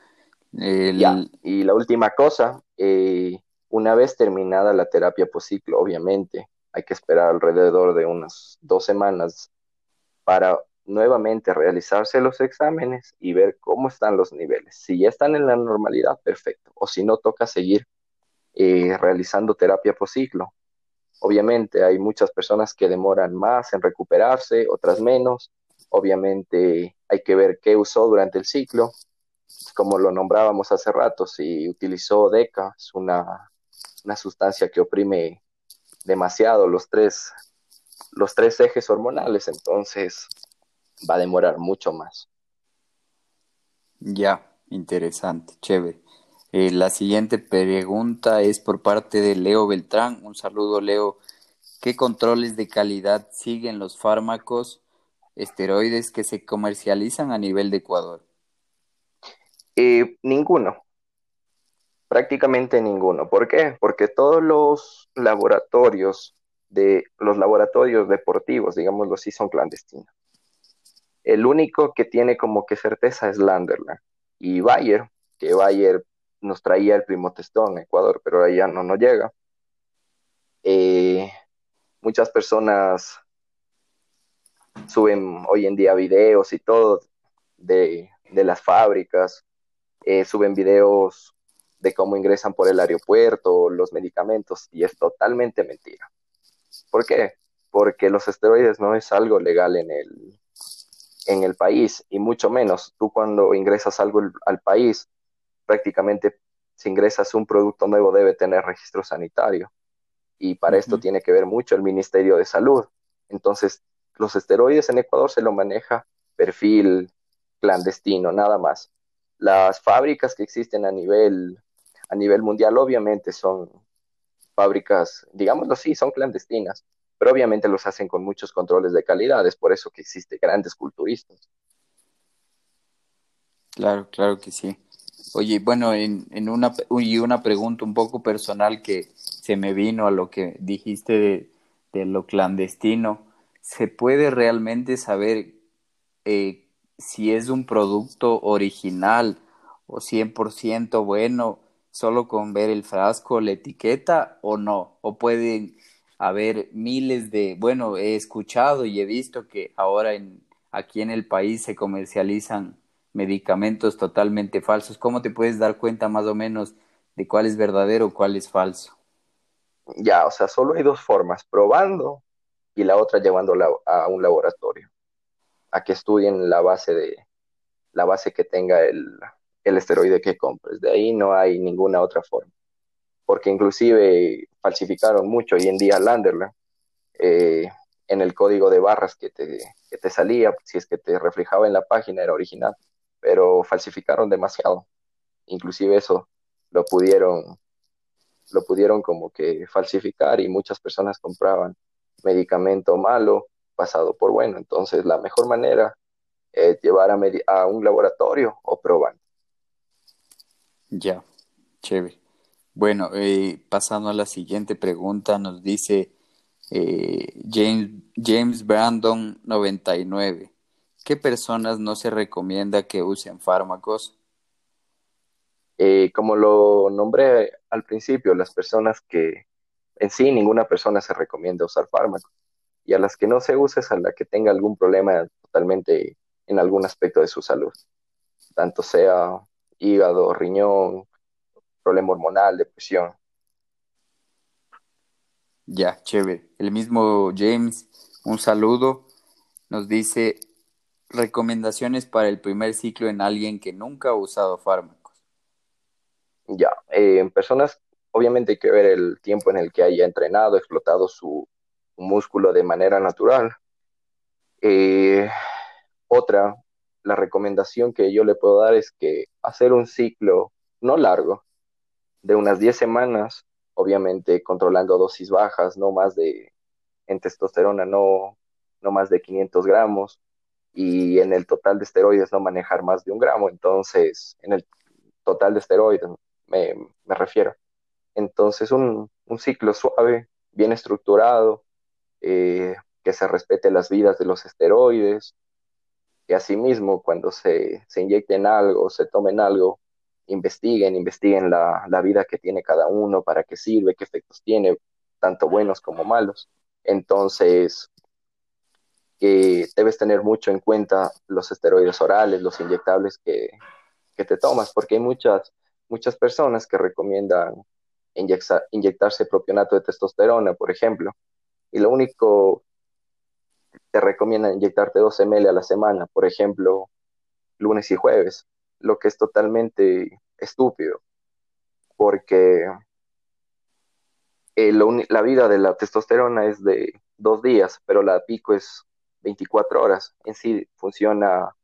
Y la última cosa, eh, una vez terminada la terapia posciclo, obviamente, hay que esperar alrededor de unas dos semanas para nuevamente realizarse los exámenes y ver cómo están los niveles. Si ya están en la normalidad, perfecto. O si no, toca seguir eh, realizando terapia posciclo. Obviamente hay muchas personas que demoran más en recuperarse, otras menos. Obviamente hay que ver qué usó durante el ciclo como lo nombrábamos hace rato, si utilizó DECA, es una, sustancia que oprime demasiado los tres, los tres ejes hormonales, entonces va a demorar mucho más. Ya, interesante, chévere. Eh, la siguiente pregunta es por parte de Leo Beltrán. Un saludo, Leo. ¿Qué controles de calidad siguen los fármacos esteroides que se comercializan a nivel de Ecuador? Eh, ninguno, prácticamente ninguno. ¿Por qué? Porque todos los laboratorios de los laboratorios deportivos, digámoslo así, son clandestinos. El único que tiene como que certeza es Landerland y Bayer, que Bayer nos traía el primo testón en Ecuador, pero ahí ya no nos llega. Eh, muchas personas suben hoy en día videos y todo de, de las fábricas eh, suben videos de cómo ingresan por el aeropuerto, los medicamentos, y es totalmente mentira. ¿Por qué? Porque los esteroides no es algo legal en el, en el país, y mucho menos tú cuando ingresas algo al país, prácticamente si ingresas un producto nuevo debe tener registro sanitario. Y para esto tiene que ver mucho el Ministerio de Salud. Entonces, los esteroides en Ecuador se lo maneja perfil clandestino, nada más las fábricas que existen a nivel, a nivel mundial obviamente son fábricas, digámoslo así, son clandestinas, pero obviamente los hacen con muchos controles de calidad, es por eso que existen grandes culturistas. Claro, claro que sí. Oye, bueno, en, en una, y una pregunta un poco personal que se me vino a lo que dijiste de, de lo clandestino, ¿se puede realmente saber eh, si es un producto original o 100% bueno solo con ver el frasco, la etiqueta o no, o pueden haber miles de, bueno, he escuchado y he visto que ahora en, aquí en el país se comercializan medicamentos totalmente falsos. ¿Cómo te puedes dar cuenta más o menos de cuál es verdadero o cuál es falso? Ya, o sea, solo hay dos formas, probando y la otra llevándola a un laboratorio a que estudien la base de la base que tenga el, esteroide que compres. De ahí no hay ninguna otra forma. Porque inclusive falsificaron mucho hoy en día Landerland eh, en el código de barras que te, que te salía, si es que te reflejaba en la página era original, pero falsificaron demasiado. Inclusive eso lo pudieron, lo pudieron como que falsificar y muchas personas compraban medicamento malo pasado por bueno. Entonces la mejor manera es llevar a, a un laboratorio o probar. Ya, chévere. Bueno, eh, pasando a la siguiente pregunta, nos dice eh, James, James Brandon 99. ¿Qué personas no se recomienda que usen fármacos? Eh, como lo nombré al principio, las personas que en sí ninguna persona se recomienda usar fármacos. Y a las que no se use es a la que tenga algún problema totalmente en algún aspecto de su salud. Tanto sea hígado, riñón, problema hormonal, depresión. Ya, chévere. El mismo James, un saludo, nos dice recomendaciones para el primer ciclo en alguien que nunca ha usado fármacos. Ya, eh, en personas, obviamente hay que ver el tiempo en el que haya entrenado, explotado su, músculo de manera natural. Eh, otra, la recomendación que yo le puedo dar es que hacer un ciclo no largo, de unas 10 semanas, obviamente controlando dosis bajas, no más de, en testosterona, no, no más de 500 gramos, y en el total de esteroides no manejar más de un gramo, entonces, en el total de esteroides me, refiero. Entonces, un, ciclo suave, bien estructurado, eh, que se respete las vidas de los esteroides, que asimismo cuando se, se inyecten algo, se tomen algo, investiguen, investiguen la, la, vida que tiene cada uno, para qué sirve, qué efectos tiene, tanto buenos como malos. Entonces, que debes tener mucho en cuenta los esteroides orales, los inyectables que, que te tomas, porque hay muchas, muchas personas que recomiendan inyectarse propionato de testosterona, por ejemplo, y lo único te recomiendan inyectarte 2 ml a la semana, por ejemplo, lunes y jueves, lo que es totalmente estúpido, porque eh, la vida de la testosterona es de dos días, pero la pico es 24 horas. En sí funciona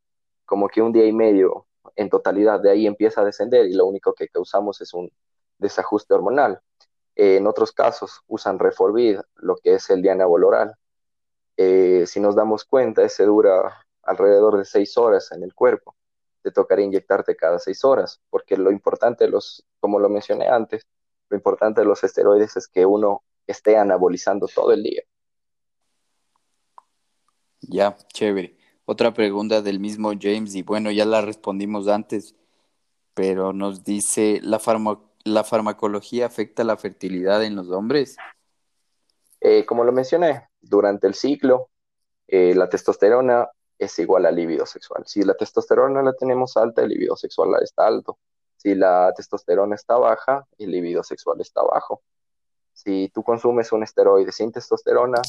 como que un día y medio en totalidad, de ahí empieza a descender y lo único que causamos es un desajuste hormonal. en otros casos usan Reforvid, lo que es el dianabol oral. Eh, si nos damos cuenta, ese dura alrededor de seis horas en el cuerpo te tocaría inyectarte cada seis horas, porque lo importante, los, como lo mencioné antes, lo importante de los esteroides es que uno esté anabolizando todo el día. Ya, chévere. Otra pregunta del mismo James, y bueno, ya la respondimos antes, pero nos dice, ¿la, la farmacología afecta la fertilidad en los hombres? Eh, como lo mencioné, durante el ciclo, eh, la testosterona es igual al libido sexual. Si la testosterona la tenemos alta, el libido sexual está alto. Si la testosterona está baja, el libido sexual está bajo. Si tú consumes un esteroide sin testosterona,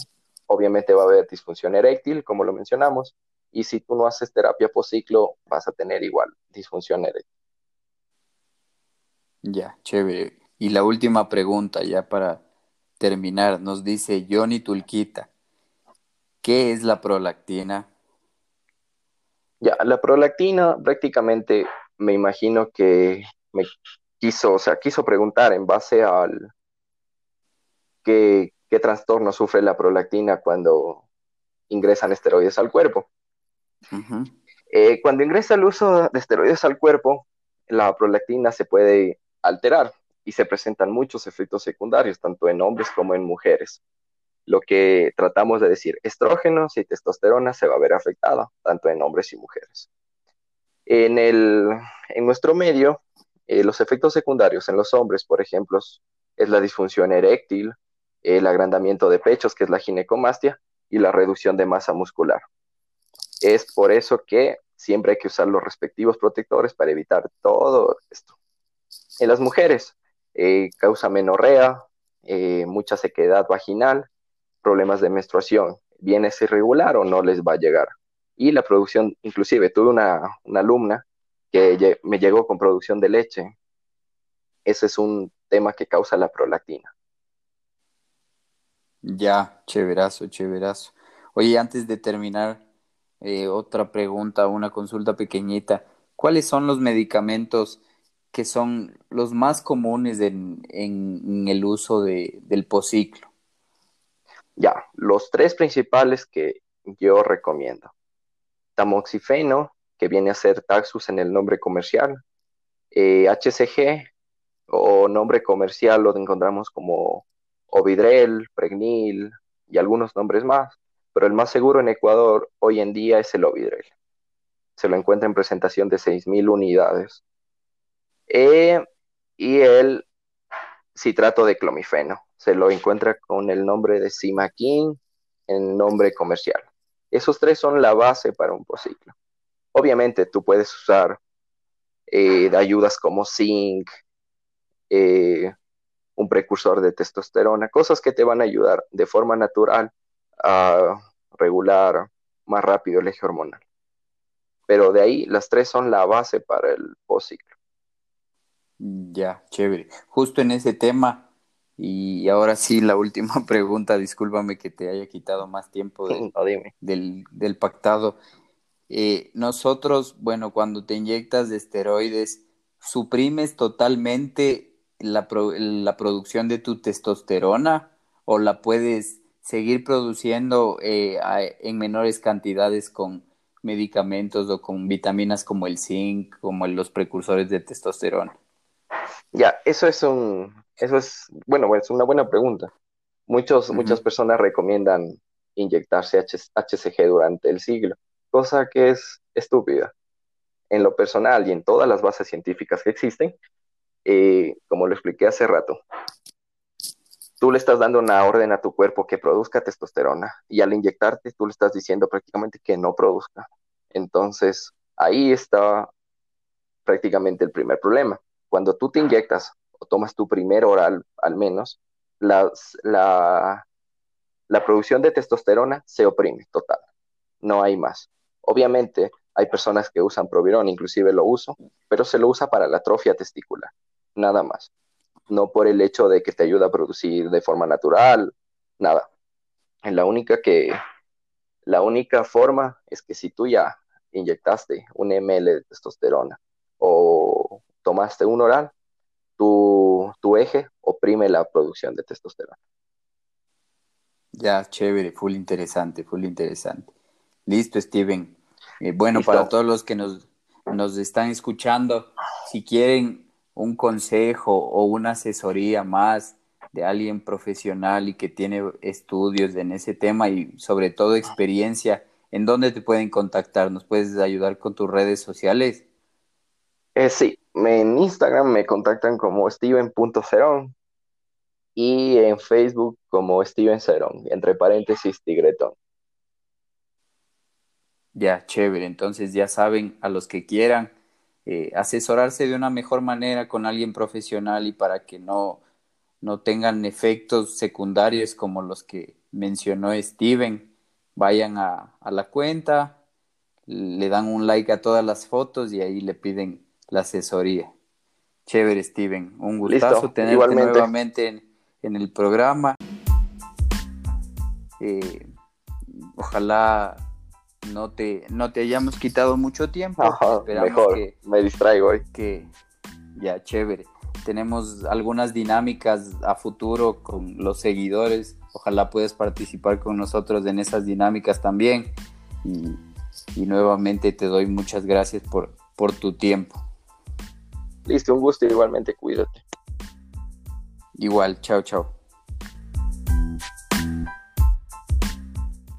obviamente va a haber disfunción eréctil, como lo mencionamos, y si tú no haces terapia post ciclo, vas a tener igual disfunción eréctil. Ya, chévere. Y la última pregunta, ya para terminar, nos dice Johnny Tulquita, ¿qué es la prolactina? Ya, la prolactina prácticamente me imagino que me quiso, o sea, quiso preguntar en base al qué, qué trastorno sufre la prolactina cuando ingresan esteroides al cuerpo. Eh, cuando ingresa el uso de esteroides al cuerpo, la prolactina se puede alterar y se presentan muchos efectos secundarios, tanto en hombres como en mujeres lo que tratamos de decir, estrógenos y testosterona se va a ver afectada, tanto en hombres y mujeres. En, el, en nuestro medio, eh, los efectos secundarios en los hombres, por ejemplo, es la disfunción eréctil, el agrandamiento de pechos, que es la ginecomastia, y la reducción de masa muscular. Es por eso que siempre hay que usar los respectivos protectores para evitar todo esto. En las mujeres, eh, causa menorrea, eh, mucha sequedad vaginal, problemas de menstruación, ¿viene es irregular o no les va a llegar? Y la producción, inclusive tuve una, alumna que me llegó con producción de leche. Ese es un tema que causa la prolactina. Ya, chéverazo, chéverazo. Oye, antes de terminar, eh, otra pregunta, una consulta pequeñita. ¿cuáles son los medicamentos que son los más comunes en, el uso del posiclo? Ya, los tres principales que yo recomiendo. Tamoxifeno, que viene a ser Taxus en el nombre comercial. HCG, eh, o nombre comercial lo encontramos como Ovidrel, Pregnil y algunos nombres más, pero el más seguro en Ecuador hoy en día es el Ovidrel. Se lo encuentra en presentación de 6.000 unidades. Eh, y el citrato de clomifeno. Se lo encuentra con el nombre de Simaquin en nombre comercial. Esos tres son la base para un posiclo. Obviamente tú puedes usar eh, de ayudas como zinc, eh, un precursor de testosterona, cosas que te van a ayudar de forma natural a regular más rápido el eje hormonal. Pero de ahí las tres son la base para el postciclo. Ya, chévere. Justo en ese tema, y ahora sí la última pregunta, discúlpame que te haya quitado más tiempo del, del, pactado. Eh, nosotros, bueno, cuando te inyectas de esteroides, ¿suprimes totalmente la, la producción de tu testosterona o la puedes seguir produciendo eh, en menores cantidades con medicamentos o con vitaminas como el zinc, como los precursores de testosterona? Ya, eso es un, eso es, bueno, es una buena pregunta. Muchos, Muchas personas recomiendan inyectarse HCG durante el siglo, cosa que es estúpida. En lo personal y en todas las bases científicas que existen, eh, como lo expliqué hace rato, tú le estás dando una orden a tu cuerpo que produzca testosterona y al inyectarte tú le estás diciendo prácticamente que no produzca. Entonces, ahí está prácticamente el primer problema. Cuando tú te inyectas o tomas tu primer oral al menos, la, la producción de testosterona se oprime total. No hay más. Obviamente, hay personas que usan Provirón, inclusive lo uso, pero se lo usa para la atrofia testicular, nada más. No por el hecho de que te ayuda a producir de forma natural, nada. La única que, la única forma es que si tú ya inyectaste un ml de testosterona o tomaste un oral, tu, tu eje oprime la producción de testosterona. Ya, chévere, full interesante, full interesante. Listo, Steven. Eh, bueno, para todos los que nos, nos están escuchando, si quieren un consejo o una asesoría más de alguien profesional y que tiene estudios en ese tema y sobre todo experiencia, ¿en dónde te pueden contactar? ¿Nos puedes ayudar con tus redes sociales? Eh, sí, en Instagram me contactan como steven.cerón y en Facebook como Steven Cerón, entre paréntesis Tigretón. Ya, chévere. Entonces ya saben, a los que quieran eh, asesorarse de una mejor manera con alguien profesional y para que no, no tengan efectos secundarios como los que mencionó Steven, vayan a, a la cuenta, le dan un like a todas las fotos y ahí le piden la asesoría. Chévere, Steven. Un gustazo tenerte nuevamente en, en, el programa. Eh, ojalá no te, no te hayamos quitado mucho tiempo. mejor, me distraigo hoy. Que ya, chévere. Tenemos algunas dinámicas a futuro con los seguidores. Ojalá puedas participar con nosotros en esas dinámicas también. Y, y nuevamente te doy muchas gracias por, por tu tiempo. Listo, un gusto igualmente, cuídate. Igual, chao, chao.